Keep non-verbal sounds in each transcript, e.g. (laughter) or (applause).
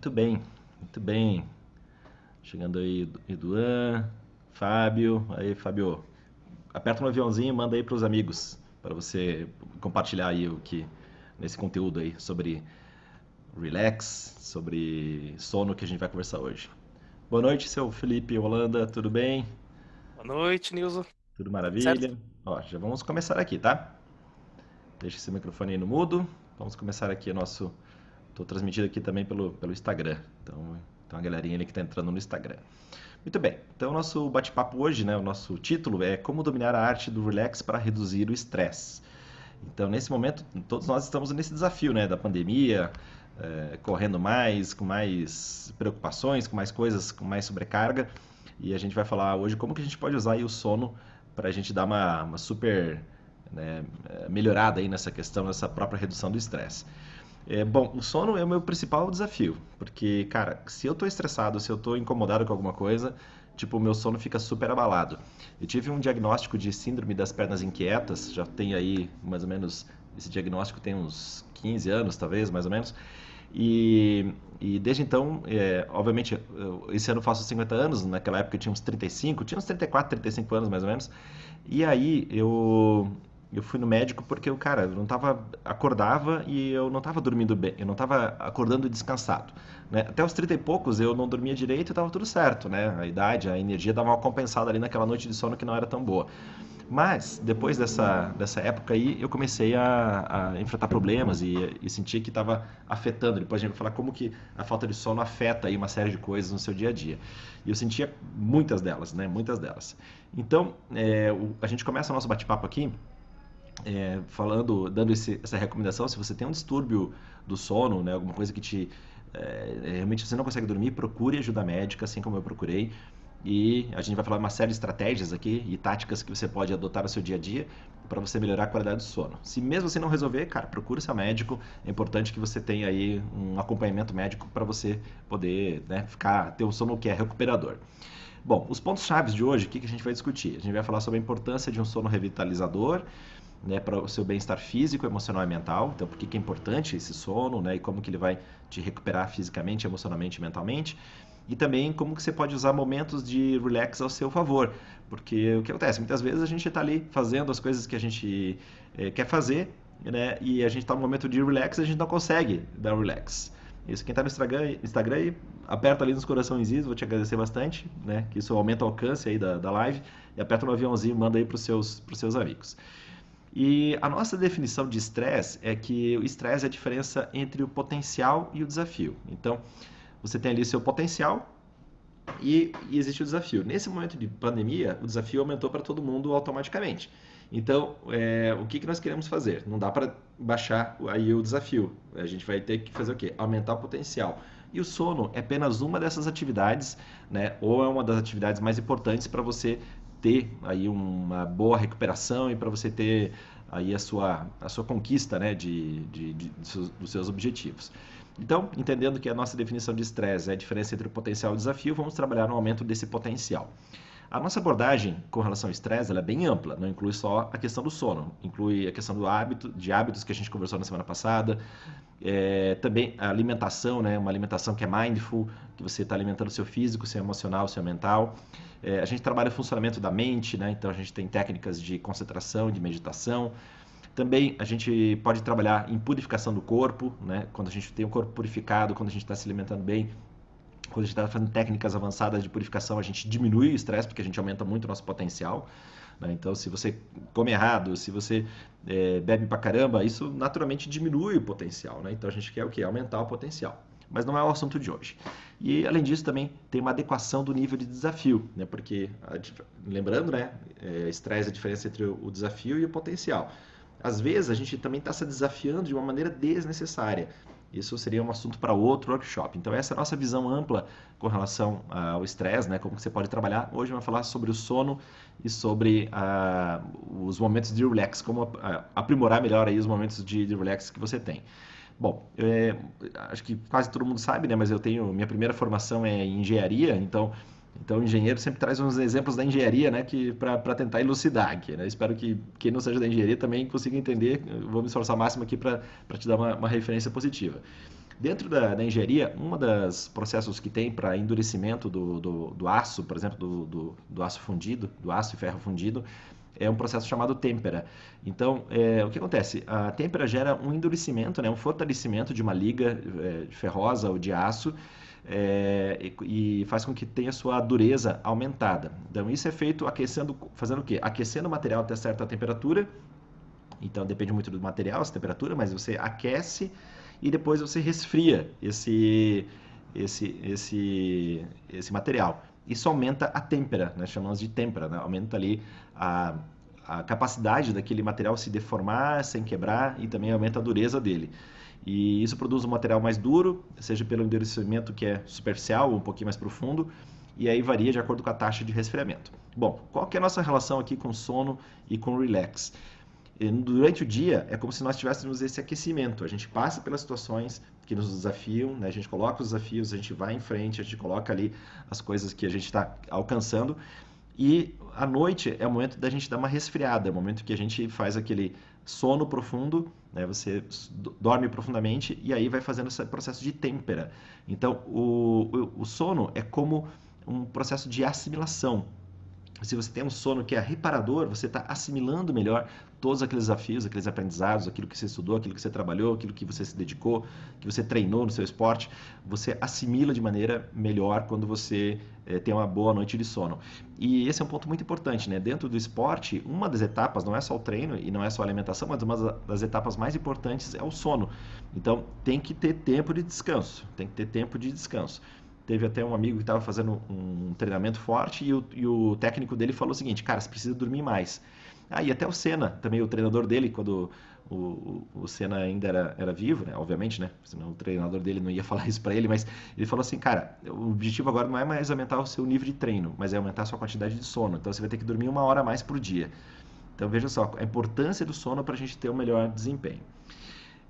Muito bem, muito bem. Chegando aí, Eduan, Fábio. Aí, Fábio, aperta um aviãozinho e manda aí para os amigos, para você compartilhar aí o que nesse conteúdo aí sobre relax, sobre sono que a gente vai conversar hoje. Boa noite, seu Felipe Holanda, tudo bem? Boa noite, Nilson. Tudo Certo? maravilha? Ó, já vamos começar aqui, tá? Deixa esse microfone aí no mudo. Vamos começar aqui o nosso. Estou transmitindo aqui também pelo, pelo Instagram. Então, tem uma galerinha ali que está entrando no Instagram. Muito bem. Então, o nosso bate-papo hoje, né? O nosso título é Como dominar a arte do relax para reduzir o estresse. Então, nesse momento, todos nós estamos nesse desafio, né? Da pandemia, eh, correndo mais, com mais preocupações, com mais coisas, com mais sobrecarga. E a gente vai falar hoje como que a gente pode usar o sono para a gente dar uma, uma super né, eh, melhorada aí nessa questão, nessa própria redução do estresse. É, bom, o sono é o meu principal desafio, porque, cara, se eu tô estressado, se eu tô incomodado com alguma coisa, tipo, o meu sono fica super abalado. Eu tive um diagnóstico de síndrome das pernas inquietas, já tem aí mais ou menos, esse diagnóstico tem uns 15 anos, talvez, mais ou menos, e, e desde então, é, obviamente, eu- esse ano eu faço 50 anos, naquela época eu tinha uns 35, tinha uns 34, 35 anos mais ou menos. E aí eu, eu fui no médico porque eu, cara, não tava, acordava e eu não tava dormindo bem, eu não tava acordando descansado, né? Até os 30 e poucos eu não dormia direito e tava tudo certo, né? A idade, a energia dava uma compensada ali naquela noite de sono que não era tão boa. Mas, depois dessa, dessa época aí, eu comecei a, a enfrentar problemas e, e sentir que estava afetando. Depois a gente vai falar como que a falta de sono afeta aí uma série de coisas no seu dia a dia. E eu sentia muitas delas, né? Muitas delas. Então, é, o- a gente começa o nosso bate-papo aqui é, falando, dando esse- essa recomendação, se você tem um distúrbio do sono, né, alguma coisa que te é, é, realmente você não consegue dormir, procure ajuda médica, assim como eu procurei. E a gente vai falar uma série de estratégias aqui e táticas que você pode adotar no seu dia a dia para você melhorar a qualidade do sono. Se mesmo você não resolver, cara, procure seu médico. É importante que você tenha aí um acompanhamento médico para você poder, né, ficar ter um sono que é recuperador. Bom, os pontos chaves de hoje, o que que a gente vai discutir? A gente vai falar sobre a importância de um sono revitalizador, né, para o seu bem-estar físico, emocional e mental. Então, por que que é importante esse sono, né, e como que ele vai te recuperar fisicamente, emocionalmente e mentalmente. E também como que você pode usar momentos de relax ao seu favor. Porque o que acontece? Muitas vezes a gente está ali fazendo as coisas que a gente eh, quer fazer, né, e a gente está no momento de relax e a gente não consegue dar relax. Isso, quem está no Instagram, Instagram aperta ali nos coraçõezinhos, vou te agradecer bastante, né? Que isso aumenta o alcance aí da, da live. E aperta no aviãozinho e manda aí para os seus, seus amigos. E a nossa definição de estresse é que o estresse é a diferença entre o potencial e o desafio. Então, você tem ali seu potencial e, e existe o desafio. Nesse momento de pandemia, o desafio aumentou para todo mundo automaticamente. Então, é, o que, que nós queremos fazer? Não dá para baixar aí o desafio. A gente vai ter que fazer o quê? Aumentar o potencial. E o sono é apenas uma dessas atividades, né? Ou é uma das atividades mais importantes para você ter aí uma boa recuperação e para você ter aí a sua, a sua conquista, né? De, de, de- dos seus dos seus objetivos. Então, entendendo que a nossa definição de estresse é a diferença entre o potencial e o desafio, vamos trabalhar no aumento desse potencial. A nossa abordagem com relação ao estresse é bem ampla, não inclui só a questão do sono, inclui a questão do hábito, de hábitos que a gente conversou na semana passada, é, também a alimentação, né, uma alimentação que é mindful, que você está alimentando o seu físico, seu emocional, seu mental. É, a gente trabalha o funcionamento da mente, né, então a gente tem técnicas de concentração, de meditação. Também a gente pode trabalhar em purificação do corpo, né, quando a gente tem o corpo purificado, quando a gente está se alimentando bem, quando a gente está fazendo técnicas avançadas de purificação, a gente diminui o estresse, porque a gente aumenta muito o nosso potencial. né? Então, se você come errado, se você eh, bebe pra caramba, isso naturalmente diminui o potencial. Né? Então, a gente quer o quê? Aumentar o potencial. Mas não é o assunto de hoje. E, além disso, também tem uma adequação do nível de desafio, né? porque, lembrando, né? eh, estresse é a diferença entre o desafio e o potencial. Às vezes, a gente também está se desafiando de uma maneira desnecessária. Isso seria um assunto para outro workshop. Então, essa é a nossa visão ampla com relação ao estresse, né? Como que você pode trabalhar. Hoje vamos falar sobre o sono e sobre ah, os momentos de relax, como ah, aprimorar melhor aí os momentos de, de relax que você tem. Bom, é, acho que quase todo mundo sabe, né? Mas eu tenho minha primeira formação é em engenharia, então então o engenheiro sempre traz uns exemplos da engenharia, né? Que para tentar elucidar aqui, né? Espero que quem não seja da engenharia também consiga entender. Eu vou me esforçar máximo aqui para te dar uma, uma referência positiva. Dentro da, da engenharia, um dos processos que tem para endurecimento do, do, do, aço, por exemplo, do, do, do, aço fundido, do aço e ferro fundido, é um processo chamado têmpera. Então, é, o que acontece? A têmpera gera um endurecimento, né, um fortalecimento de uma liga é, ferrosa ou de aço, é, e, e, faz com que tenha sua dureza aumentada. Então, isso é feito aquecendo, fazendo o quê? Aquecendo o material até certa temperatura. Então, depende muito do material, essa temperatura, mas você aquece e depois você resfria esse, esse, esse, esse material. Isso aumenta a têmpera, nós chamamos de têmpera, né? aumenta ali a, a capacidade daquele material se deformar sem quebrar e também aumenta a dureza dele. E isso produz um material mais duro, seja pelo endurecimento que é superficial ou um pouquinho mais profundo, e aí varia de acordo com a taxa de resfriamento. Bom, qual que é a nossa relação aqui com sono e com relax? Durante o dia é como se nós tivéssemos esse aquecimento. A gente passa pelas situações que nos desafiam, né? a gente coloca os desafios, a gente vai em frente, a gente coloca ali as coisas que a gente está alcançando. E à noite é o momento da gente dar uma resfriada, é o momento que a gente faz aquele sono profundo, né? você dorme profundamente e aí vai fazendo esse processo de têmpera. Então, o, o, o sono é como um processo de assimilação. Se você tem um sono que é reparador, você está assimilando melhor todos aqueles desafios, aqueles aprendizados, aquilo que você estudou, aquilo que você trabalhou, aquilo que você se dedicou, que você treinou no seu esporte, você assimila de maneira melhor quando você é, tem uma boa noite de sono. E esse é um ponto muito importante, né? Dentro do esporte, uma das etapas não é só o treino e não é só a alimentação, mas uma das etapas mais importantes é o sono. Então, tem que ter tempo de descanso, tem que ter tempo de descanso teve até um amigo que estava fazendo um treinamento forte e o, e o, técnico dele falou o seguinte, cara, você precisa dormir mais. Ah, e até o Senna, também o treinador dele, quando o, o, o Senna ainda era, era vivo, né? Obviamente, né? Senão o treinador dele não ia (laughs) falar isso para ele, mas ele falou assim, cara, o objetivo agora não é mais aumentar o seu nível de treino, mas é aumentar a sua quantidade de sono. Então você vai ter que dormir uma hora a mais por dia. Então veja só, a importância do sono para a gente ter um melhor desempenho.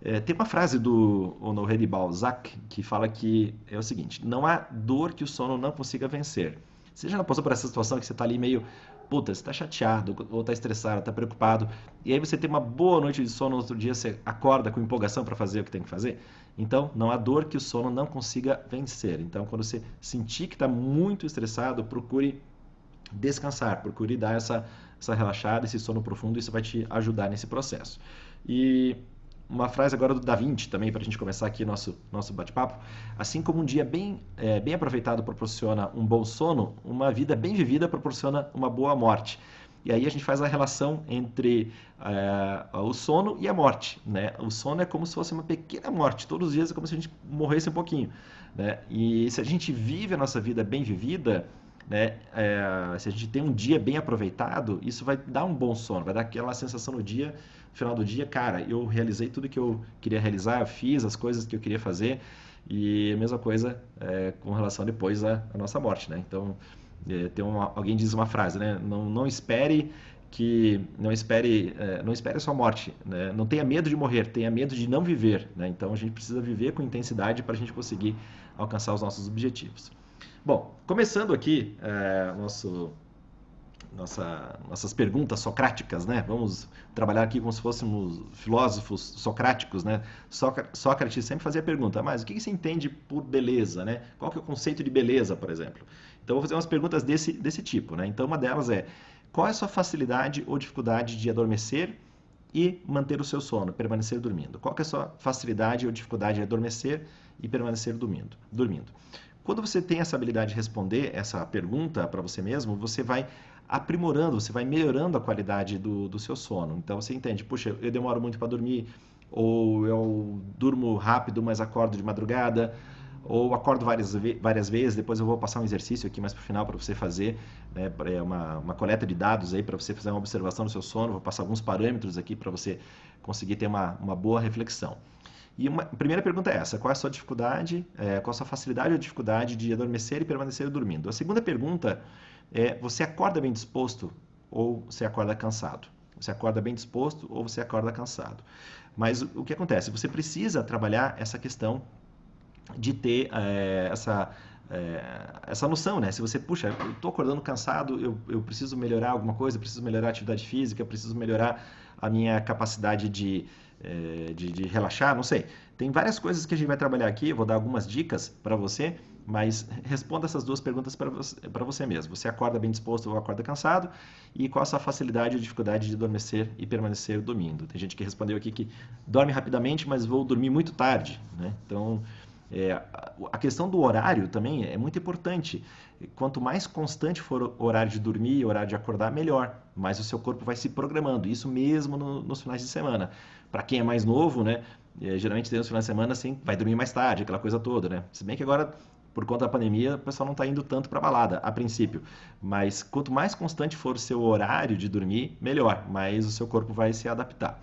É, tem uma frase do Honoré de Balzac que fala que é o seguinte: não há dor que o sono não consiga vencer. Você já passou por essa situação que você está ali meio puta, você está chateado, ou está estressado, está preocupado, e aí você tem uma boa noite de sono, no outro dia você acorda com empolgação para fazer o que tem que fazer. Então, não há dor que o sono não consiga vencer. Então, quando você sentir que está muito estressado, procure descansar, procure dar essa, essa relaxada, esse sono profundo, isso vai te ajudar nesse processo. E uma frase agora do Da Vinci também, para a gente começar aqui nosso, nosso bate-papo. Assim como um dia bem, é, bem aproveitado proporciona um bom sono, uma vida bem vivida proporciona uma boa morte. E aí a gente faz a relação entre é, o sono e a morte. Né? O sono é como se fosse uma pequena morte. Todos os dias é como se a gente morresse um pouquinho. Né? E se a gente vive a nossa vida bem vivida, né? É, se a gente tem um dia bem aproveitado, isso vai dar um bom sono, vai dar aquela sensação no dia, no final do dia, cara, eu realizei tudo que eu queria realizar, eu fiz as coisas que eu queria fazer, e a mesma coisa é, com relação depois à, à, nossa morte, né? Então, é, tem uma, alguém diz uma frase, né? Não, não espere que não espere é, não espere a sua morte né? não tenha medo de morrer tenha medo de não viver né? então a gente precisa viver com intensidade para a gente conseguir alcançar os nossos objetivos Bom, começando aqui é, nosso, nossa, nossas perguntas socráticas, né? Vamos trabalhar aqui como se fôssemos filósofos socráticos, né? Sócrates sempre fazia a pergunta, mas o que você entende por beleza, né? Qual que é o conceito de beleza, por exemplo? Então, vou fazer umas perguntas desse, desse tipo, né? Então, uma delas é, qual é a sua facilidade ou dificuldade de adormecer e manter o seu sono, permanecer dormindo? Qual que é a sua facilidade ou dificuldade de adormecer e permanecer dormindo? dormindo? Quando você tem essa habilidade de responder essa pergunta para você mesmo, você vai aprimorando, você vai melhorando a qualidade do, do seu sono. Então você entende, puxa, eu demoro muito para dormir, ou eu durmo rápido, mas acordo de madrugada, ou acordo várias, várias vezes, depois eu vou passar um exercício aqui mais para o final para você fazer, né, é uma, uma coleta de dados aí para você fazer uma observação do seu sono, vou passar alguns parâmetros aqui para você conseguir ter uma, uma boa reflexão. E uma, a primeira pergunta é essa: qual é a sua dificuldade, é, qual a sua facilidade ou dificuldade de adormecer e permanecer dormindo? A segunda pergunta é: você acorda bem disposto ou você acorda cansado? Você acorda bem disposto ou você acorda cansado? Mas o, que acontece? Você precisa trabalhar essa questão de ter é, essa é, essa noção, né? Se você, puxa, eu estou acordando cansado, eu, eu preciso melhorar alguma coisa, preciso melhorar a atividade física, preciso melhorar a minha capacidade de, é, de, de, relaxar, não sei. Tem várias coisas que a gente vai trabalhar aqui, eu vou dar algumas dicas para você, mas responda essas duas perguntas para você, você mesmo. Você acorda bem disposto ou acorda cansado? E qual a sua facilidade ou dificuldade de adormecer e permanecer dormindo? Tem gente que respondeu aqui que dorme rapidamente, mas vou dormir muito tarde, né? Então, é, a questão do horário também é muito importante. Quanto mais constante for o horário de dormir, o horário de acordar, melhor. Mais o seu corpo vai se programando. Isso mesmo no, nos finais de semana. Para quem é mais novo, né? É, geralmente nos finais de semana assim, vai dormir mais tarde, aquela coisa toda, né? Se bem que agora por conta da pandemia, o pessoal não está indo tanto para balada, a princípio. Mas quanto mais constante for o seu horário de dormir, melhor, mais o seu corpo vai se adaptar.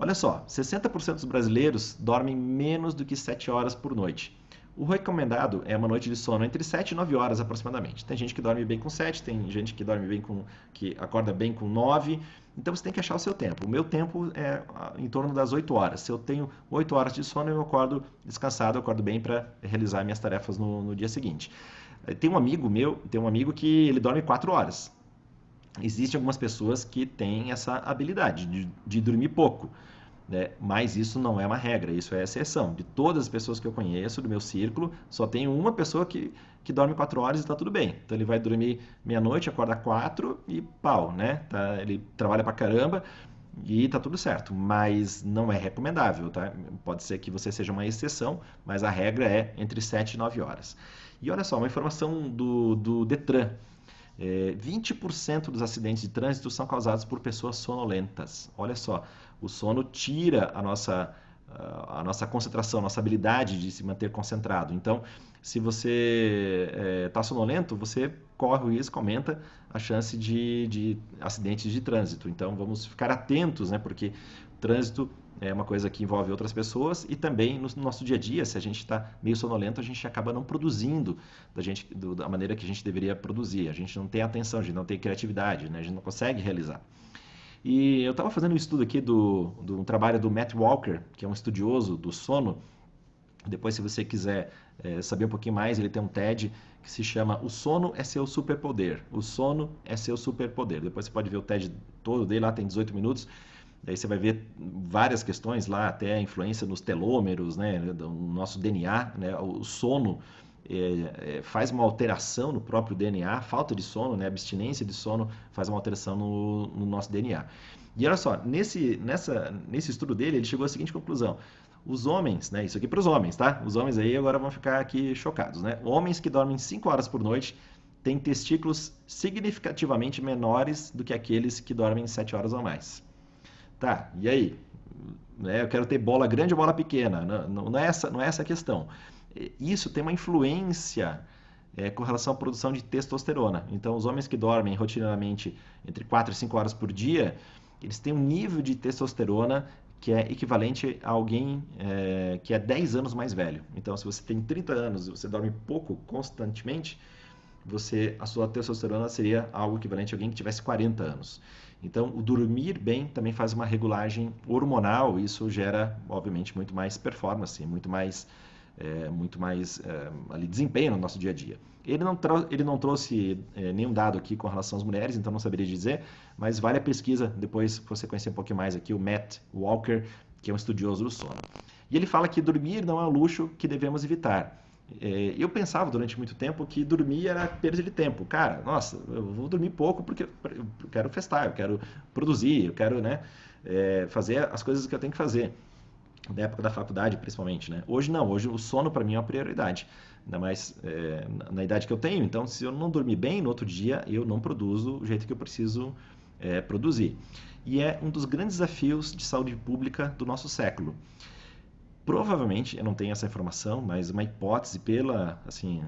Olha só, 60% dos brasileiros dormem menos do que 7 horas por noite. O recomendado é uma noite de sono entre 7 e 9 horas aproximadamente. Tem gente que dorme bem com 7, tem gente que dorme bem com que acorda bem com 9. Então você tem que achar o seu tempo. O meu tempo é em torno das 8 horas. Se eu tenho 8 horas de sono, eu acordo descansado, eu acordo bem para realizar minhas tarefas no, no dia seguinte. Tem um amigo meu, tem um amigo que ele dorme 4 horas existem algumas pessoas que têm essa habilidade de, de dormir pouco. Né? Mas isso não é uma regra, isso é exceção. De todas as pessoas que eu conheço, do meu círculo, só tem uma pessoa que, que dorme quatro horas e está tudo bem. Então ele vai dormir meia-noite, acorda quatro e pau, né? Tá, ele trabalha pra caramba e tá tudo certo. Mas não é recomendável, tá? Pode ser que você seja uma exceção, mas a regra é entre 7 e 9 horas. E olha só, uma informação do, do Detran. É, 20% dos acidentes de trânsito são causados por pessoas sonolentas. Olha só, o sono tira a nossa, a nossa concentração, a nossa habilidade de se manter concentrado. Então, se você está é, sonolento, você corre o risco, aumenta a chance de, de acidentes de trânsito. Então, vamos ficar atentos, né? porque trânsito é uma coisa que envolve outras pessoas e também no nosso dia a dia, se a gente está meio sonolento, a gente acaba não produzindo da, gente, do, da maneira que a gente deveria produzir. A gente não tem atenção, a gente não tem criatividade, né? a gente não consegue realizar. E eu estava fazendo um estudo aqui do, do um trabalho do Matt Walker, que é um estudioso do sono. Depois, se você quiser é, saber um pouquinho mais, ele tem um TED que se chama O Sono é Seu Superpoder. O Sono é Seu Superpoder. Depois você pode ver o TED todo dele, lá tem 18 minutos. Daí você vai ver várias questões lá, até a influência nos telômeros, né, do nosso DNA, né, o sono é, é, faz uma alteração no próprio DNA, falta de sono, né, abstinência de sono faz uma alteração no, no nosso DNA. E olha só, nesse, nessa, nesse estudo dele, ele chegou à seguinte conclusão. Os homens, né, isso aqui para os homens, tá? Os homens aí agora vão ficar aqui chocados, né? Homens que dormem 5 horas por noite têm testículos significativamente menores do que aqueles que dormem 7 horas ou mais. Tá, e aí? Né, eu quero ter bola grande ou bola pequena? Não, não, é, essa, não é essa a questão. Isso tem uma influência é, com relação à produção de testosterona. Então, os homens que dormem rotineiramente entre 4 e 5 horas por dia, eles têm um nível de testosterona que é equivalente a alguém é, que é 10 anos mais velho. Então, se você tem 30 anos e você dorme pouco constantemente, você a sua testosterona seria algo equivalente a alguém que tivesse 40 anos. Então, o dormir bem também faz uma regulagem hormonal, isso gera, obviamente, muito mais performance, muito mais, é, muito mais é, ali, desempenho no nosso dia a dia. Ele não, ele não trouxe é, nenhum dado aqui com relação às mulheres, então não saberia dizer, mas vale a pesquisa, depois você conhecer um pouquinho mais aqui, o Matt Walker, que é um estudioso do sono. E ele fala que dormir não é um luxo que devemos evitar. É, eu pensava durante muito tempo que dormir era perda de tempo. Cara, nossa, eu vou dormir pouco porque eu quero festar, eu quero produzir, eu quero né, é, fazer as coisas que eu tenho que fazer. Na época da faculdade, principalmente. Né? Hoje não, hoje o sono para mim é uma prioridade. Ainda mais é, na idade que eu tenho. Então, se eu não dormir bem no outro dia, eu não produzo o jeito que eu preciso é, produzir. E é um dos grandes desafios de saúde pública do nosso século. Provavelmente, eu não tenho essa informação, mas uma hipótese pela assim,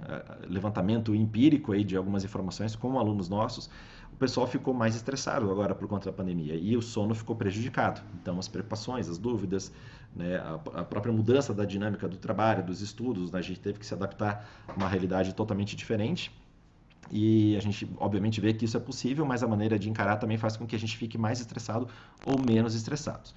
levantamento empírico aí de algumas informações com alunos nossos, o pessoal ficou mais estressado agora por conta da pandemia e o sono ficou prejudicado. Então, as preocupações, as dúvidas, né, a, própria mudança da dinâmica do trabalho, dos estudos, né, a gente teve que se adaptar a uma realidade totalmente diferente. E a gente, obviamente, vê que isso é possível, mas a maneira de encarar também faz com que a gente fique mais estressado ou menos estressado.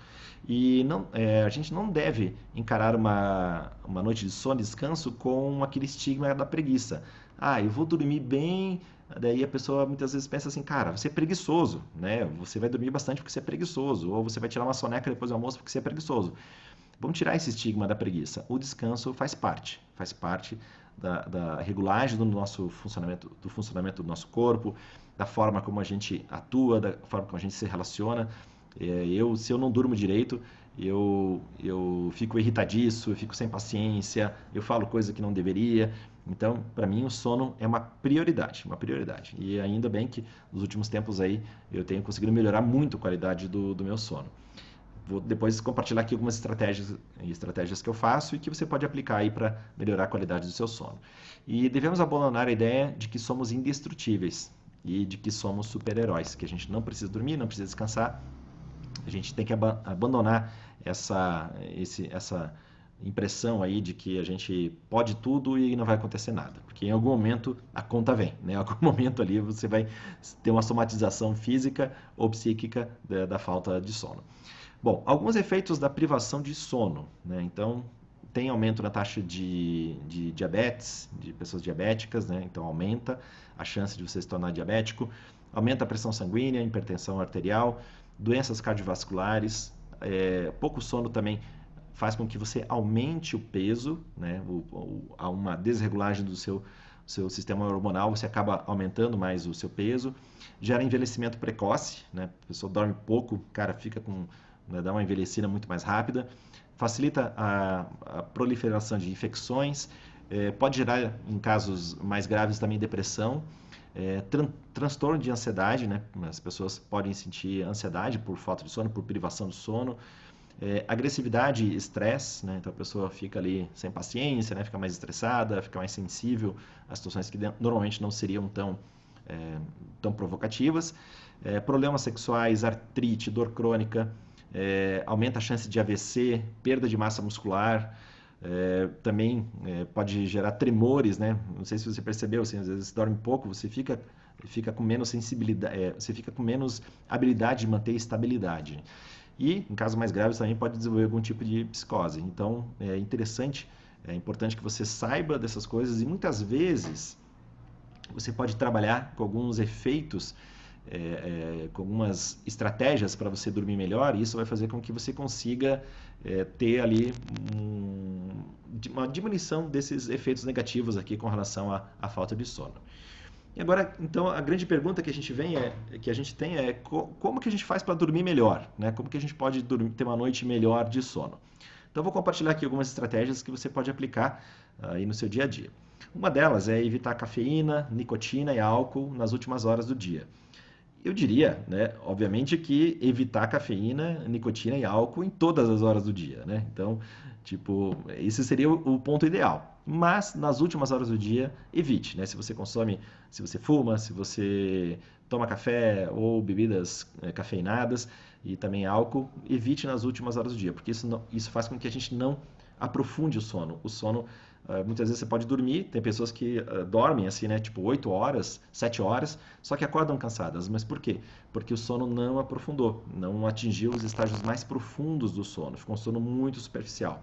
E não, é, a gente não deve encarar uma, uma noite de sono, descanso, com aquele estigma da preguiça. Ah, eu vou dormir bem, daí a pessoa muitas vezes pensa assim, cara, você é preguiçoso, né? Você vai dormir bastante porque você é preguiçoso, ou você vai tirar uma soneca depois do almoço porque você é preguiçoso. Vamos tirar esse estigma da preguiça. O descanso faz parte, faz parte da, da regulagem do nosso funcionamento, do funcionamento do nosso corpo, da forma como a gente atua, da forma como a gente se relaciona. É, eu, se eu não durmo direito, eu, eu fico irritadiço, eu fico sem paciência, eu falo coisa que não deveria. Então, para mim, o sono é uma prioridade, uma prioridade. E ainda bem que nos últimos tempos aí eu tenho conseguido melhorar muito a qualidade do, do meu sono. Vou depois compartilhar aqui algumas estratégias, estratégias que eu faço e que você pode aplicar aí para melhorar a qualidade do seu sono. E devemos abandonar a ideia de que somos indestrutíveis e de que somos super-heróis, que a gente não precisa dormir, não precisa descansar. A gente tem que ab abandonar essa, esse, essa impressão aí de que a gente pode tudo e não vai acontecer nada, porque em algum momento a conta vem, né? (laughs) Em algum momento ali você vai ter uma somatização física ou psíquica da, da falta de sono. Bom, alguns efeitos da privação de sono. Né? Então, tem aumento na taxa de, de diabetes, de pessoas diabéticas, né? então aumenta a chance de você se tornar diabético, aumenta a pressão sanguínea, hipertensão arterial, doenças cardiovasculares, é, pouco sono também faz com que você aumente o peso, né? O, o, há uma desregulagem do seu, seu sistema hormonal, você acaba aumentando mais o seu peso, gera envelhecimento precoce, né? a pessoa dorme pouco, o cara fica com né, dá uma envelhecida muito mais rápida, facilita a, a proliferação de infecções, é, pode gerar, em casos mais graves, também depressão, é, tran transtorno de ansiedade, né? as pessoas podem sentir ansiedade por falta de sono, por privação do sono, é, agressividade e estresse, né? então a pessoa fica ali sem paciência, né? fica mais estressada, fica mais sensível a situações que normalmente não seriam tão, é, tão provocativas, é, problemas sexuais, artrite, dor crônica, é, aumenta a chance de AVC, perda de massa muscular, é, também é, pode gerar tremores, né? Não sei se você percebeu, assim, às vezes você dorme pouco, você fica, fica com menos sensibilidade, é, você fica com menos habilidade de manter estabilidade. E, em casos mais graves, também pode desenvolver algum tipo de psicose. Então, é interessante, é importante que você saiba dessas coisas e muitas vezes você pode trabalhar com alguns efeitos é, é, com algumas estratégias para você dormir melhor, e isso vai fazer com que você consiga é, ter ali um, uma diminuição desses efeitos negativos aqui com relação à, falta de sono. E agora, então, a grande pergunta que a gente vem é, que a gente tem é co como que a gente faz para dormir melhor, né? Como que a gente pode dormir, ter uma noite melhor de sono? Então, vou compartilhar aqui algumas estratégias que você pode aplicar uh, aí no seu dia a dia. Uma delas é evitar cafeína, nicotina e álcool nas últimas horas do dia. Eu diria, né, obviamente que evitar cafeína, nicotina e álcool em todas as horas do dia, né? Então, tipo, esse seria o ponto ideal. Mas nas últimas horas do dia, evite, né? Se você consome, se você fuma, se você toma café ou bebidas é, cafeinadas e também álcool, evite nas últimas horas do dia, porque isso, não, isso faz com que a gente não aprofunde o sono. O sono Uh, muitas vezes você pode dormir, tem pessoas que uh, dormem assim, né? Tipo 8 horas, 7 horas, só que acordam cansadas. Mas por quê? Porque o sono não aprofundou, não atingiu os estágios mais profundos do sono, ficou um sono muito superficial.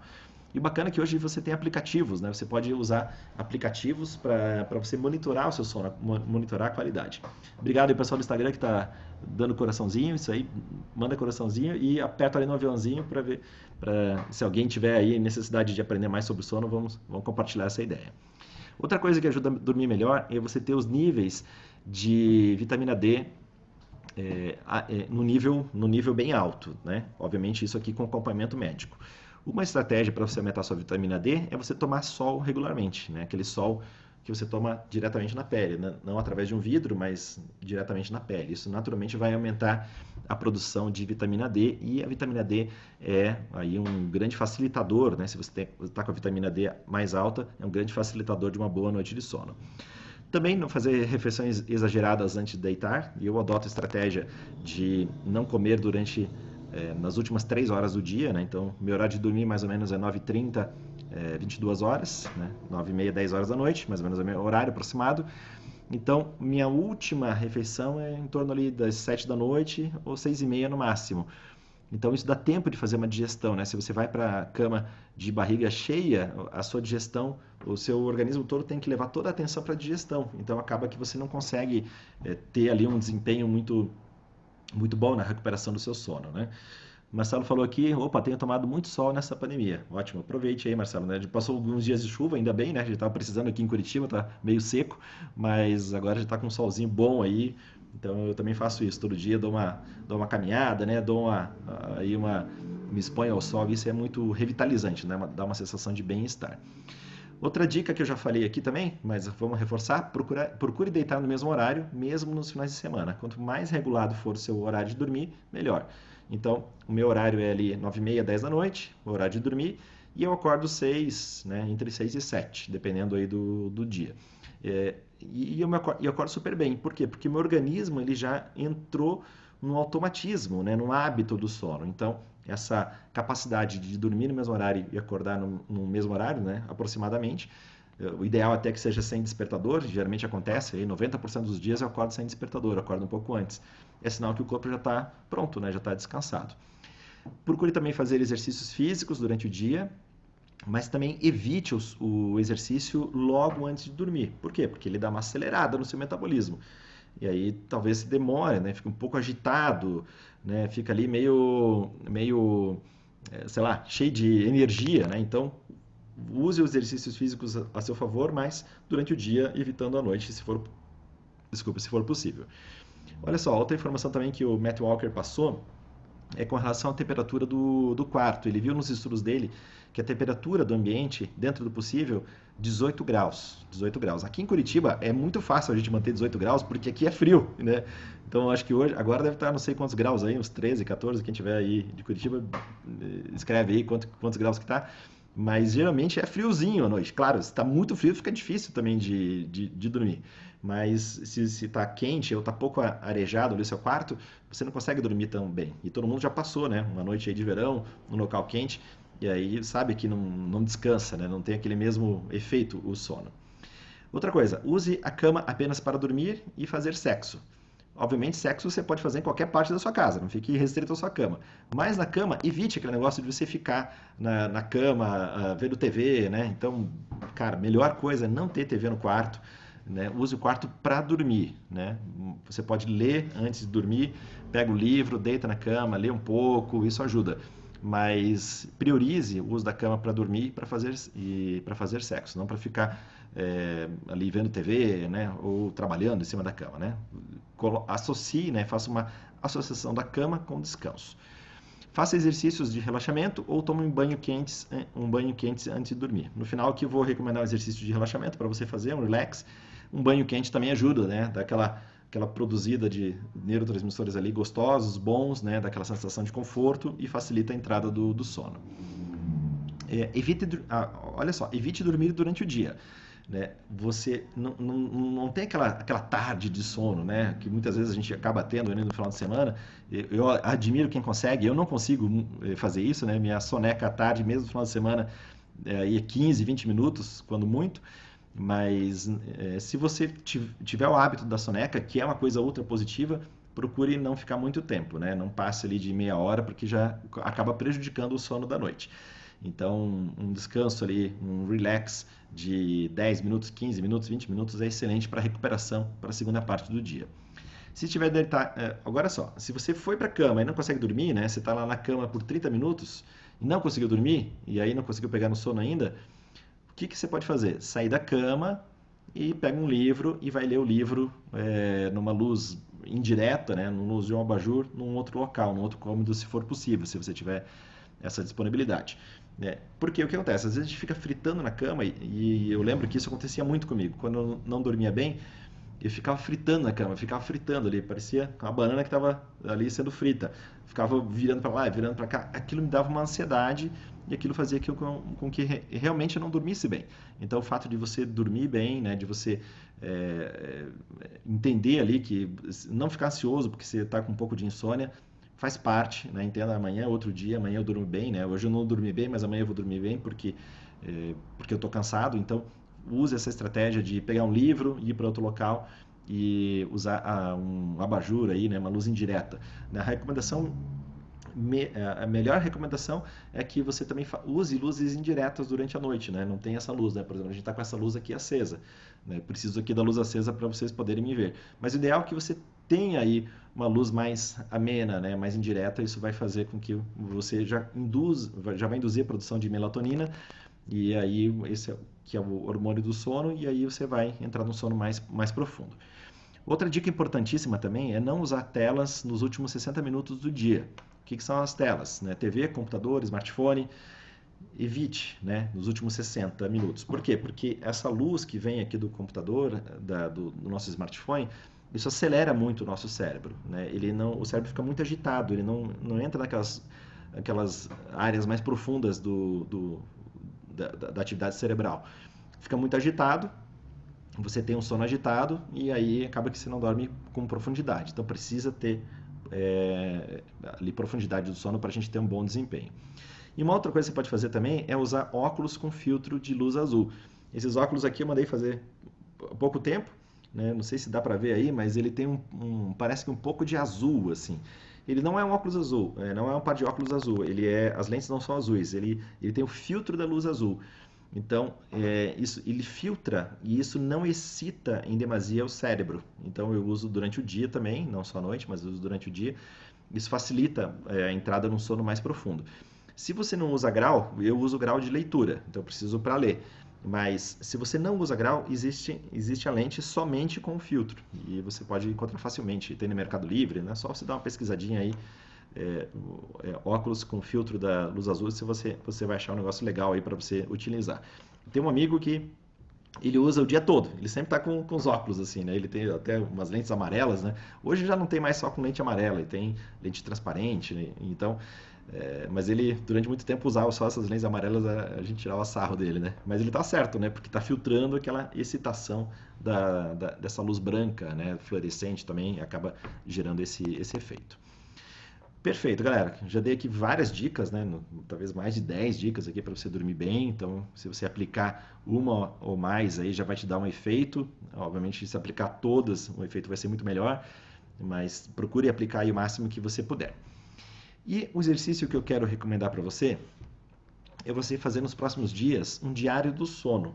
E o bacana é que hoje você tem aplicativos, né? Você pode usar aplicativos para você monitorar o seu sono, monitorar a qualidade. Obrigado aí, pessoal do Instagram que está dando coraçãozinho, isso aí, manda coraçãozinho e aperta ali no aviãozinho para ver, para se alguém tiver aí necessidade de aprender mais sobre o sono, vamos, vamos compartilhar essa ideia. Outra coisa que ajuda a dormir melhor é você ter os níveis de vitamina D é, é, no, nível, no nível bem alto, né? Obviamente isso aqui com acompanhamento médico. Uma estratégia para você aumentar sua vitamina D é você tomar sol regularmente, né? Aquele sol que você toma diretamente na pele, né? não através de um vidro, mas diretamente na pele. Isso naturalmente vai aumentar a produção de vitamina D e a vitamina D é aí um grande facilitador, né? Se você está com a vitamina D mais alta, é um grande facilitador de uma boa noite de sono. Também não fazer refeições exageradas antes de deitar, e eu adoto a estratégia de não comer durante é, nas últimas três horas do dia, né? Então, meu horário de dormir mais ou menos é 9h30, é, 22 horas, né? 9h30, 10 horas da noite, mais ou menos é o meu horário aproximado. Então, minha última refeição é em torno ali das 7 da noite ou 6 e meia no máximo. Então, isso dá tempo de fazer uma digestão, né? Se você vai para a cama de barriga cheia, a sua digestão, o seu organismo todo tem que levar toda a atenção para a digestão. Então, acaba que você não consegue é, ter ali um desempenho muito, muito bom na recuperação do seu sono, né? Marcelo falou aqui, opa, tenho tomado muito sol nessa pandemia. Ótimo, aproveite aí, Marcelo. Né? Passou alguns dias de chuva, ainda bem, né? A gente estava precisando aqui em Curitiba, tá meio seco, mas agora já está com um solzinho bom aí. Então eu também faço isso todo dia, dou uma, dou uma caminhada, né? Dou uma, aí uma, me exponho ao sol, isso é muito revitalizante, né? Dá uma sensação de bem-estar. Outra dica que eu já falei aqui também, mas vamos reforçar, procura, procure deitar no mesmo horário, mesmo nos finais de semana. Quanto mais regulado for o seu horário de dormir, melhor. Então, o meu horário é ali 9 e meia, 10 da noite, o horário de dormir, e eu acordo 6, né, entre 6 e 7, dependendo aí do, do dia. É, e eu, me acordo, eu acordo super bem. Por quê? Porque meu organismo ele já entrou num automatismo, né, num hábito do sono. Então, essa capacidade de dormir no mesmo horário e acordar no, no mesmo horário, né, aproximadamente, é, o ideal até que seja sem despertador, geralmente acontece, aí 90% dos dias eu acordo sem despertador, acordo um pouco antes é sinal que o corpo já está pronto, né? já está descansado. Procure também fazer exercícios físicos durante o dia, mas também evite os, o exercício logo antes de dormir. Por quê? Porque ele dá uma acelerada no seu metabolismo. E aí talvez demore, né? Fica um pouco agitado, né? Fica ali meio, meio, é, sei lá, cheio de energia, né? Então use os exercícios físicos a seu favor, mas durante o dia, evitando a noite, se for, desculpa, se for possível. Olha só, outra informação também que o Matt Walker passou é com relação à temperatura do, do quarto. Ele viu nos estudos dele que a temperatura do ambiente, dentro do possível, 18 graus. 18 graus. Aqui em Curitiba é muito fácil a gente manter 18 graus, porque aqui é frio, né? Então acho que hoje, agora deve estar não sei quantos graus aí, uns 13, 14, quem tiver aí de Curitiba, eh, escreve aí quantos, quantos graus que está. Mas geralmente é friozinho à noite. Claro, se está muito frio, fica difícil também de, de, de dormir. Mas se está quente ou está pouco arejado ali o seu quarto, você não consegue dormir tão bem. E todo mundo já passou, né? Uma noite aí de verão, num local quente, e aí sabe que não, não descansa, né? Não tem aquele mesmo efeito o sono. Outra coisa, use a cama apenas para dormir e fazer sexo. Obviamente, sexo você pode fazer em qualquer parte da sua casa, não fique restrito à sua cama. Mas na cama, evite aquele negócio de você ficar na, na cama, uh, vendo TV, né? Então, cara, melhor coisa é não ter TV no quarto. Né? Use o quarto para dormir. Né? Você pode ler antes de dormir, pega o livro, deita na cama, lê um pouco, isso ajuda. Mas priorize o uso da cama para dormir para fazer, e fazer sexo, não para ficar é, ali vendo TV né? ou trabalhando em cima da cama. Né? Associe, né? faça uma associação da cama com descanso. Faça exercícios de relaxamento ou tome um banho quente, um banho quente antes de dormir. No final aqui eu vou recomendar um exercício de relaxamento para você fazer, um relax, um banho quente também ajuda, né? Dá aquela, aquela produzida de neurotransmissores ali gostosos, bons, né? Daquela sensação de conforto e facilita a entrada do, do sono. É, evite, ah, olha só, evite dormir durante o dia. Né? Você não, não, não tem aquela, aquela tarde de sono, né? Que muitas vezes a gente acaba tendo no final de semana. Eu admiro quem consegue, eu não consigo eh, fazer isso, né? Minha soneca à tarde, mesmo no final de semana, é 15, 20 minutos, quando muito. Mas é, se você tiver o hábito da soneca, que é uma coisa ultra positiva, procure não ficar muito tempo, né? Não passe ali de meia hora, porque já acaba prejudicando o sono da noite. Então, um descanso ali, um relax de 10 minutos, 15 minutos, 20 minutos é excelente para recuperação para a segunda parte do dia. Se tiver deitar, é, agora só, se você foi para a cama e não consegue dormir, né? Você está lá na cama por 30 minutos e não conseguiu dormir e aí não conseguiu pegar no sono ainda, que, que você pode fazer? Sair da cama e pega um livro e vai ler o livro é, numa luz indireta, né, numa luz de um abajur, num outro local, num outro cômodo, se for possível, se você tiver essa disponibilidade. É, porque o que acontece? Às vezes a gente fica fritando na cama e, e eu lembro que isso acontecia muito comigo. Quando eu não dormia bem, eu ficava fritando na cama, ficava fritando ali, parecia uma banana que estava ali sendo frita. Ficava virando para lá, virando para cá. Aquilo me dava uma ansiedade e aquilo fazia com, com, que re, realmente eu não dormisse bem. Então, o fato de você dormir bem, né, de você é, entender ali que não ficar ansioso porque você está com um pouco de insônia, faz parte, né? Entenda amanhã, outro dia, amanhã eu durmo bem, né? Hoje eu não dormi bem, mas amanhã eu vou dormir bem porque é, porque eu estou cansado. Então, use essa estratégia de pegar um livro, ir para outro local e usar a, um abajur aí, né, uma luz indireta. A recomendação me, a melhor recomendação é que você também use luzes indiretas durante a noite, né? Não tem essa luz, né? Por exemplo, a gente está com essa luz aqui acesa. Né? Preciso aqui da luz acesa para vocês poderem me ver. Mas o ideal é que você tenha aí uma luz mais amena, né? Mais indireta. Isso vai fazer com que você já induz, já vai induzir a produção de melatonina e aí esse é, que é o hormônio do sono e aí você vai entrar no sono mais mais profundo. Outra dica importantíssima também é não usar telas nos últimos 60 minutos do dia. Que, que são as telas? Né? TV, computador, smartphone. Evite né, nos últimos 60 minutos. Por quê? Porque essa luz que vem aqui do computador, da, do, do, nosso smartphone, isso acelera muito o nosso cérebro. Né? Ele não, o cérebro fica muito agitado, ele não, não entra naquelas aquelas áreas mais profundas do, do da, da atividade cerebral. Fica muito agitado, você tem um sono agitado e aí acaba que você não dorme com profundidade. Então precisa ter é, ali profundidade do sono para a gente ter um bom desempenho. E uma outra coisa que você pode fazer também é usar óculos com filtro de luz azul. Esses óculos aqui eu mandei fazer há pouco tempo, né? não sei se dá para ver aí, mas ele tem um, um, parece que um pouco de azul assim. Ele não é um óculos azul, é, não é um par de óculos azul. Ele é, as lentes não são azuis. Ele, ele tem o filtro da luz azul. Então, é, isso, ele filtra e isso não excita em demasia o cérebro. Então, eu uso durante o dia também, não só à noite, mas uso durante o dia. Isso facilita é, a entrada num sono mais profundo. Se você não usa grau, eu uso grau de leitura, então eu preciso para ler. Mas se você não usa grau, existe, existe a lente somente com o filtro. E você pode encontrar facilmente. Tem no Mercado Livre, né? Só você dar uma pesquisadinha aí é, é, óculos com filtro da luz azul, se você, você vai achar um negócio legal aí para você utilizar. Tem um amigo que ele usa o dia todo, ele sempre está com, com os óculos assim, né? Ele tem até umas lentes amarelas, né? Hoje já não tem mais só com lente amarela, tem lente transparente, né? então... É, mas ele, durante muito tempo, usava só essas lentes amarelas, a, a gente tirava sarro dele, né? Mas ele está certo, né? Porque está filtrando aquela excitação da, da, dessa luz branca, né? Fluorescente também, acaba gerando esse, esse efeito. Perfeito, galera. Já dei aqui várias dicas, né? Talvez mais de 10 dicas aqui para você dormir bem. Então, se você aplicar uma ou mais aí, já vai te dar um efeito. Obviamente, se aplicar todas, o efeito vai ser muito melhor. Mas procure aplicar o máximo que você puder. E o exercício que eu quero recomendar para você é você fazer nos próximos dias um diário do sono.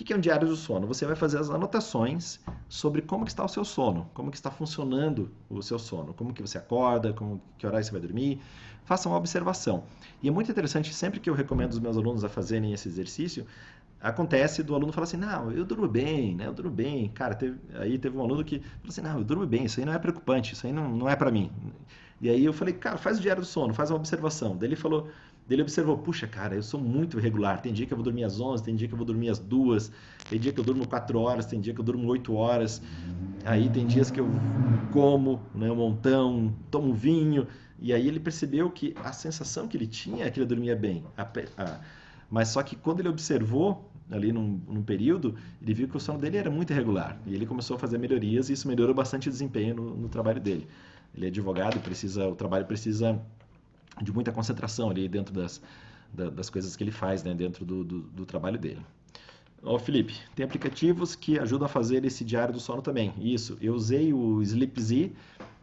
O que é um diário do sono? Você vai fazer as anotações sobre como está o seu sono, como está funcionando o seu sono, como que você acorda, como, que horário você vai dormir. Faça uma observação. E é muito interessante, sempre que eu recomendo os meus alunos a fazerem esse exercício, acontece do aluno falar assim, não, eu durmo bem, né? Eu durmo bem. Cara, teve, aí teve um aluno que falou assim, não, eu durmo bem, isso aí não é preocupante, isso aí não, não é para mim. E aí eu falei, cara, faz o diário do sono, faz uma observação. Daí ele falou, ele observou, puxa, cara, eu sou muito irregular. Tem dia que eu vou dormir às 11, tem dia que eu vou dormir às 2, tem dia que eu durmo 4 horas, tem dia que eu durmo 8 horas. Aí tem dias que eu como né, um montão, tomo vinho. E aí ele percebeu que a sensação que ele tinha é que ele dormia bem. Mas só que quando ele observou ali num, num, período, ele viu que o sono dele era muito irregular. E ele começou a fazer melhorias e isso melhorou bastante o desempenho no, no trabalho dele. Ele é advogado precisa, o trabalho precisa de muita concentração ali dentro das, das coisas que ele faz, né, dentro do, do, do trabalho dele. Ó, Felipe, tem aplicativos que ajudam a fazer esse diário do sono também. Isso, eu usei o SleepZ,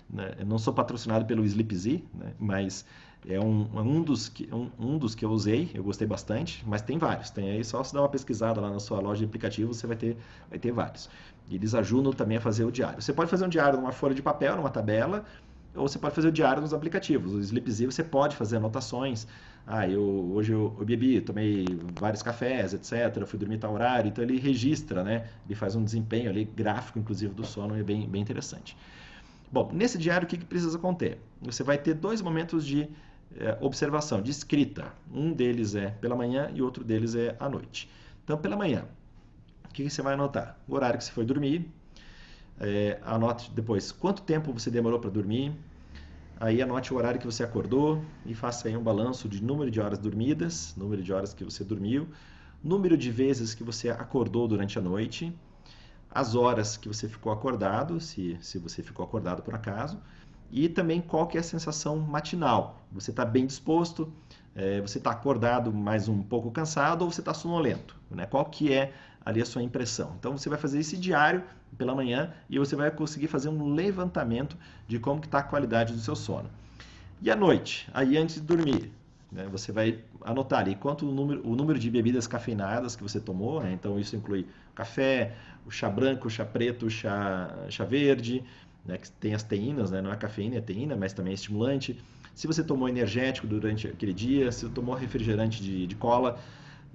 né? não sou patrocinado pelo SleepZ, né? mas é um, um, dos que, um, um, dos que eu usei, eu gostei bastante, mas tem vários. Tem aí só se dar uma pesquisada lá na sua loja de aplicativos, você vai ter, vai ter vários. Eles ajudam também a fazer o diário. Você pode fazer um diário numa folha de papel, numa tabela, ou você pode fazer o diário nos aplicativos. O Sleepz você pode fazer anotações. Ah, eu, hoje eu, eu bebi, tomei vários cafés, etc. Fui dormir tal horário. Então ele registra, né? Ele faz um desempenho ali, gráfico, inclusive, do sono, é bem, bem interessante. Bom, nesse diário o que, que precisa conter? Você vai ter dois momentos de é, observação, de escrita. Um deles é pela manhã e outro deles é à noite. Então, pela manhã, o que, que você vai anotar? O horário que você foi dormir, é, anote depois quanto tempo você demorou para dormir. Aí anote o horário que você acordou e faça aí um balanço de número de horas dormidas, número de horas que você dormiu, número de vezes que você acordou durante a noite, as horas que você ficou acordado, se, se você ficou acordado por acaso, e também qual que é a sensação matinal. Você está bem disposto, é, você está acordado, mas um pouco cansado, ou você está sonolento. Né? Qual que é ali a sua impressão. Então você vai fazer esse diário pela manhã e você vai conseguir fazer um levantamento de como está a qualidade do seu sono. E à noite, aí antes de dormir, né, você vai anotar ali quanto o número, o número de bebidas cafeinadas que você tomou, né, então isso inclui café, o chá branco, o chá preto, o chá, chá verde, né, que tem as teínas, né, não é cafeína, é teína, mas também é estimulante. Se você tomou energético durante aquele dia, se você tomou refrigerante de, de cola,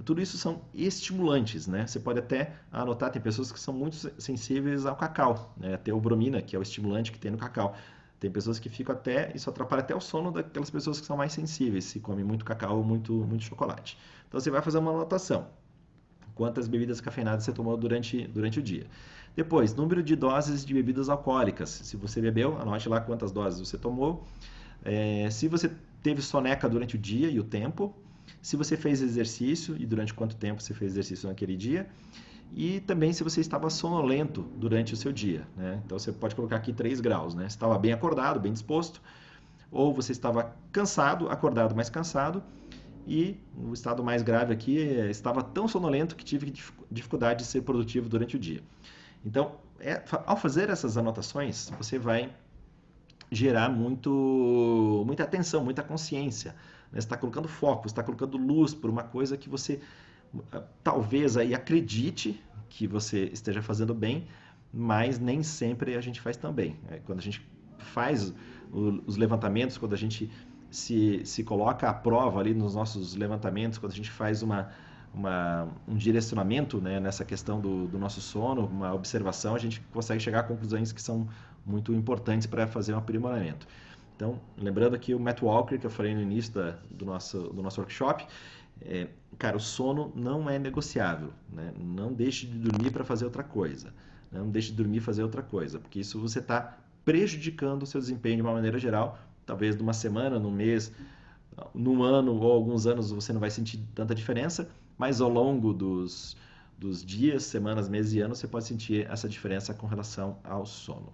tudo isso são estimulantes, né? Você pode até anotar, tem pessoas que são muito sensíveis ao cacau, né? A teobromina, que é o estimulante que tem no cacau. Tem pessoas que ficam até, isso atrapalha até o sono daquelas pessoas que são mais sensíveis, se come muito cacau ou muito, muito chocolate. Então você vai fazer uma anotação. Quantas bebidas cafeinadas você tomou durante, durante o dia. Depois, número de doses de bebidas alcoólicas. Se você bebeu, anote lá quantas doses você tomou. É, se você teve soneca durante o dia e o tempo. Se você fez exercício e durante quanto tempo você fez exercício naquele dia e também se você estava sonolento durante o seu dia. Né? Então você pode colocar aqui 3 graus. Né? Estava bem acordado, bem disposto, ou você estava cansado, acordado, mas cansado, e o estado mais grave aqui é, estava tão sonolento que tive dificuldade de ser produtivo durante o dia. Então, é, ao fazer essas anotações, você vai gerar muito, muita atenção, muita consciência. Né? Você está colocando foco, está colocando luz por uma coisa que você talvez aí acredite que você esteja fazendo bem, mas nem sempre a gente faz tão bem. É, quando a gente faz os levantamentos, quando a gente se, se coloca à prova ali nos nossos levantamentos, quando a gente faz uma, uma, um direcionamento né, nessa questão do, do, nosso sono, uma observação, a gente consegue chegar a conclusões que são muito importantes para fazer um aprimoramento. Então, lembrando aqui o Matt Walker, que eu falei no início da, do, nosso, do nosso workshop, é, cara, o sono não é negociável. Né? Não deixe de dormir para fazer outra coisa. Né? Não deixe de dormir fazer outra coisa, porque isso você está prejudicando o seu desempenho de uma maneira geral. Talvez numa semana, num mês, num ano ou alguns anos você não vai sentir tanta diferença, mas ao longo dos, dos dias, semanas, meses e anos você pode sentir essa diferença com relação ao sono.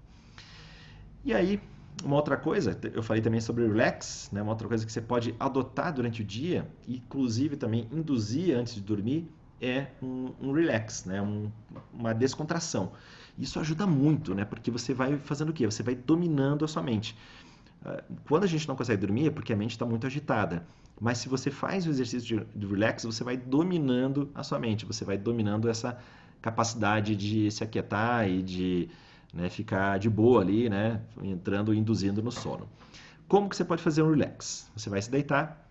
E aí, uma outra coisa, eu falei também sobre relax, né? uma outra coisa que você pode adotar durante o dia, inclusive também induzir antes de dormir, é um, um relax, né? Um, uma descontração. Isso ajuda muito, né? porque você vai fazendo o quê? Você vai dominando a sua mente. Ah, quando a gente não consegue dormir é porque a mente está muito agitada. Mas se você faz o exercício de, de relax, você vai dominando a sua mente, você vai dominando essa capacidade de se aquietar e de né, ficar de boa ali, né, entrando e induzindo no sono. Como que você pode fazer um relax? Você vai se deitar,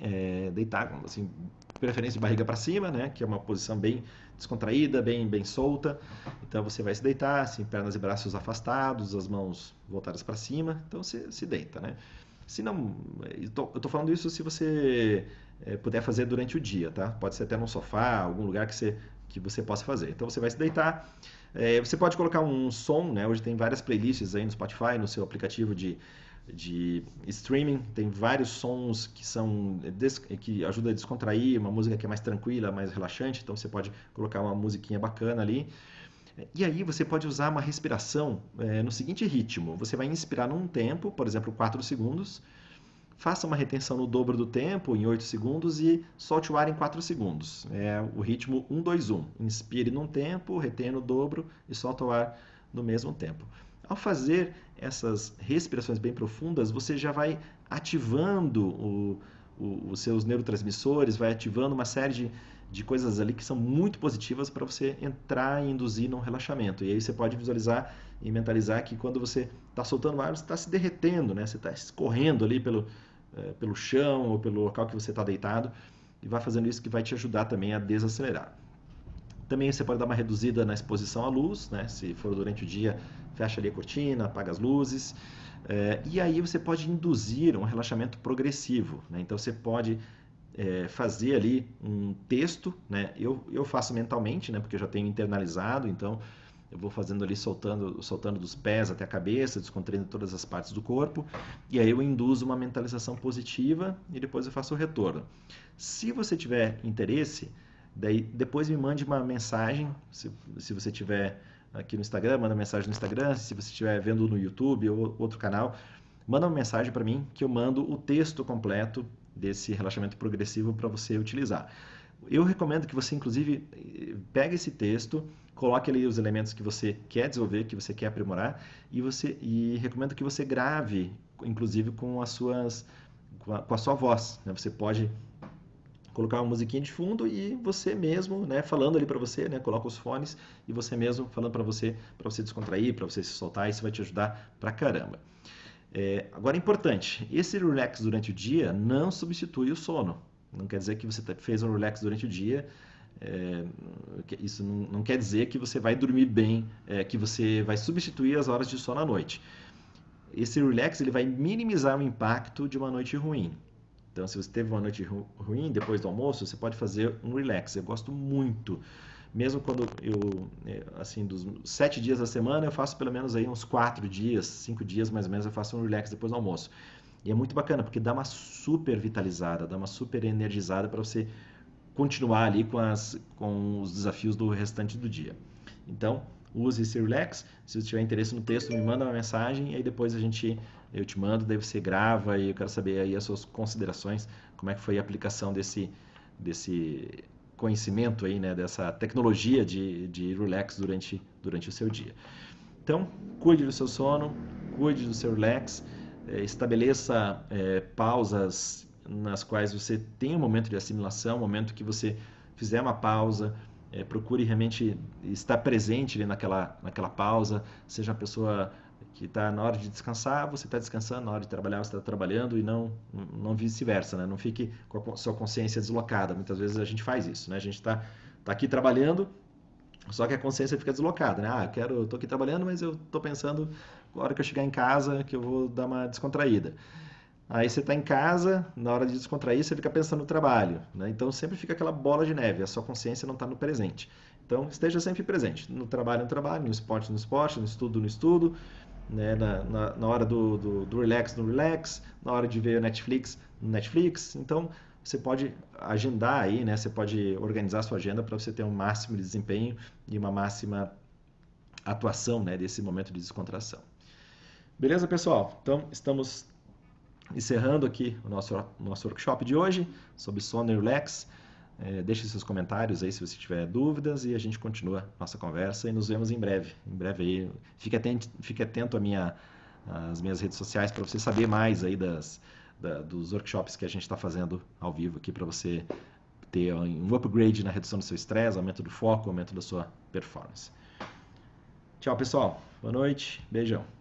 é, deitar, assim, preferência de barriga para cima, né, que é uma posição bem descontraída, bem, bem solta. Então você vai se deitar, assim, pernas e braços afastados, as mãos voltadas para cima. Então você se deita, né? Se não, eu estou falando isso se você é, puder fazer durante o dia, tá? Pode ser até no sofá, algum lugar que você que você possa fazer. Então você vai se deitar, é, você pode colocar um som, né? Hoje tem várias playlists aí no Spotify, no seu aplicativo de, de streaming, tem vários sons que são que ajudam a descontrair, uma música que é mais tranquila, mais relaxante, então você pode colocar uma musiquinha bacana ali. E aí você pode usar uma respiração é, no seguinte ritmo: você vai inspirar num tempo, por exemplo, 4 segundos, faça uma retenção no dobro do tempo, em 8 segundos, e solte o ar em 4 segundos. É o ritmo 1, 2, 1. Inspire num tempo, retém no dobro e solta o ar no mesmo tempo. Ao fazer essas respirações bem profundas, você já vai ativando o, o, os seus neurotransmissores, vai ativando uma série de, de coisas ali que são muito positivas para você entrar e induzir num relaxamento. E aí você pode visualizar e mentalizar que quando você está soltando o ar, você está se derretendo, né? você está escorrendo ali pelo, é, pelo chão ou pelo local que você está deitado e vai fazendo isso que vai te ajudar também a desacelerar. Também você pode dar uma reduzida na exposição à luz, né? se for durante o dia, fecha ali a cortina, apaga as luzes. É, e aí você pode induzir um relaxamento progressivo. Né? Então você pode é, fazer ali um texto, né? eu, eu faço mentalmente, né? porque eu já tenho internalizado, então eu vou fazendo ali, soltando, soltando dos pés até a cabeça, descontraindo todas as partes do corpo. E aí eu induzo uma mentalização positiva e depois eu faço o retorno. Se você tiver interesse, daí depois me mande uma mensagem. Se, se você tiver aqui no Instagram, manda mensagem no Instagram. Se você estiver vendo no YouTube ou outro canal, manda uma mensagem para mim que eu mando o texto completo desse relaxamento progressivo para você utilizar. Eu recomendo que você, inclusive, pegue esse texto, coloque ali os elementos que você quer desenvolver, que você quer aprimorar, e você e recomendo que você grave, inclusive com as suas com a, com a sua voz. Né? Você pode colocar uma musiquinha de fundo e você mesmo, né, falando ali para você, né, coloca os fones e você mesmo falando para você, para você descontrair, para você se soltar, isso vai te ajudar pra caramba. É, agora, importante, esse relax durante o dia não substitui o sono. Não quer dizer que você fez um relax durante o dia, é, isso não, não, quer dizer que você vai dormir bem, é, que você vai substituir as horas de sono à noite. Esse relax ele vai minimizar o impacto de uma noite ruim. Então, se você teve uma noite ru ruim depois do almoço, você pode fazer um relax. Eu gosto muito. Mesmo quando eu, é, assim, dos sete dias da semana, eu faço pelo menos aí uns quatro dias, cinco dias mais ou menos, eu faço um relax depois do almoço. E é muito bacana, porque dá uma super vitalizada, dá uma super energizada para você continuar ali com, as, com os desafios do restante do dia. Então, use esse relax. Se você tiver interesse no texto, me manda uma mensagem e aí depois a gente eu te mando, daí você grava e eu quero saber aí as suas considerações, como é que foi a aplicação desse desse conhecimento aí, né, dessa tecnologia de, de relax durante durante o seu dia. Então, cuide do seu sono, cuide do seu relax, estabeleça é, pausas nas quais você tem um momento de assimilação, um momento que você fizer uma pausa, é, procure realmente estar presente naquela, naquela pausa, seja uma pessoa que está na hora de descansar, você está descansando, na hora de trabalhar, você está trabalhando e não, não vice-versa, né? Não fique com a sua consciência deslocada. Muitas vezes a gente faz isso, né? A gente está tá aqui trabalhando, só que a consciência fica deslocada, né? Ah, eu quero, estou aqui trabalhando, mas eu estou pensando, na hora que eu chegar em casa, que eu vou dar uma descontraída. Aí você está em casa, na hora de descontrair, você fica pensando no trabalho. Né? Então sempre fica aquela bola de neve, a sua consciência não está no presente. Então esteja sempre presente. No trabalho, no trabalho, no esporte, no esporte, no estudo, no estudo, né? na, na, na, hora do, do, do, relax, no relax, na hora de ver o Netflix, no Netflix. Então você pode agendar aí, né? você pode organizar a sua agenda para você ter um máximo de desempenho e uma máxima atuação né? desse momento de descontração. Beleza, pessoal? Então estamos encerrando aqui o nosso, nosso workshop de hoje sobre sono e relax. É, deixe seus comentários aí se você tiver dúvidas e a gente continua nossa conversa e nos vemos em breve. Em breve aí, fique atento, fique atento à minha, às minhas redes sociais para você saber mais aí das, da, dos workshops que a gente está fazendo ao vivo aqui para você ter um upgrade na redução do seu estresse, aumento do foco, aumento da sua performance. Tchau, pessoal. Boa noite. Beijão.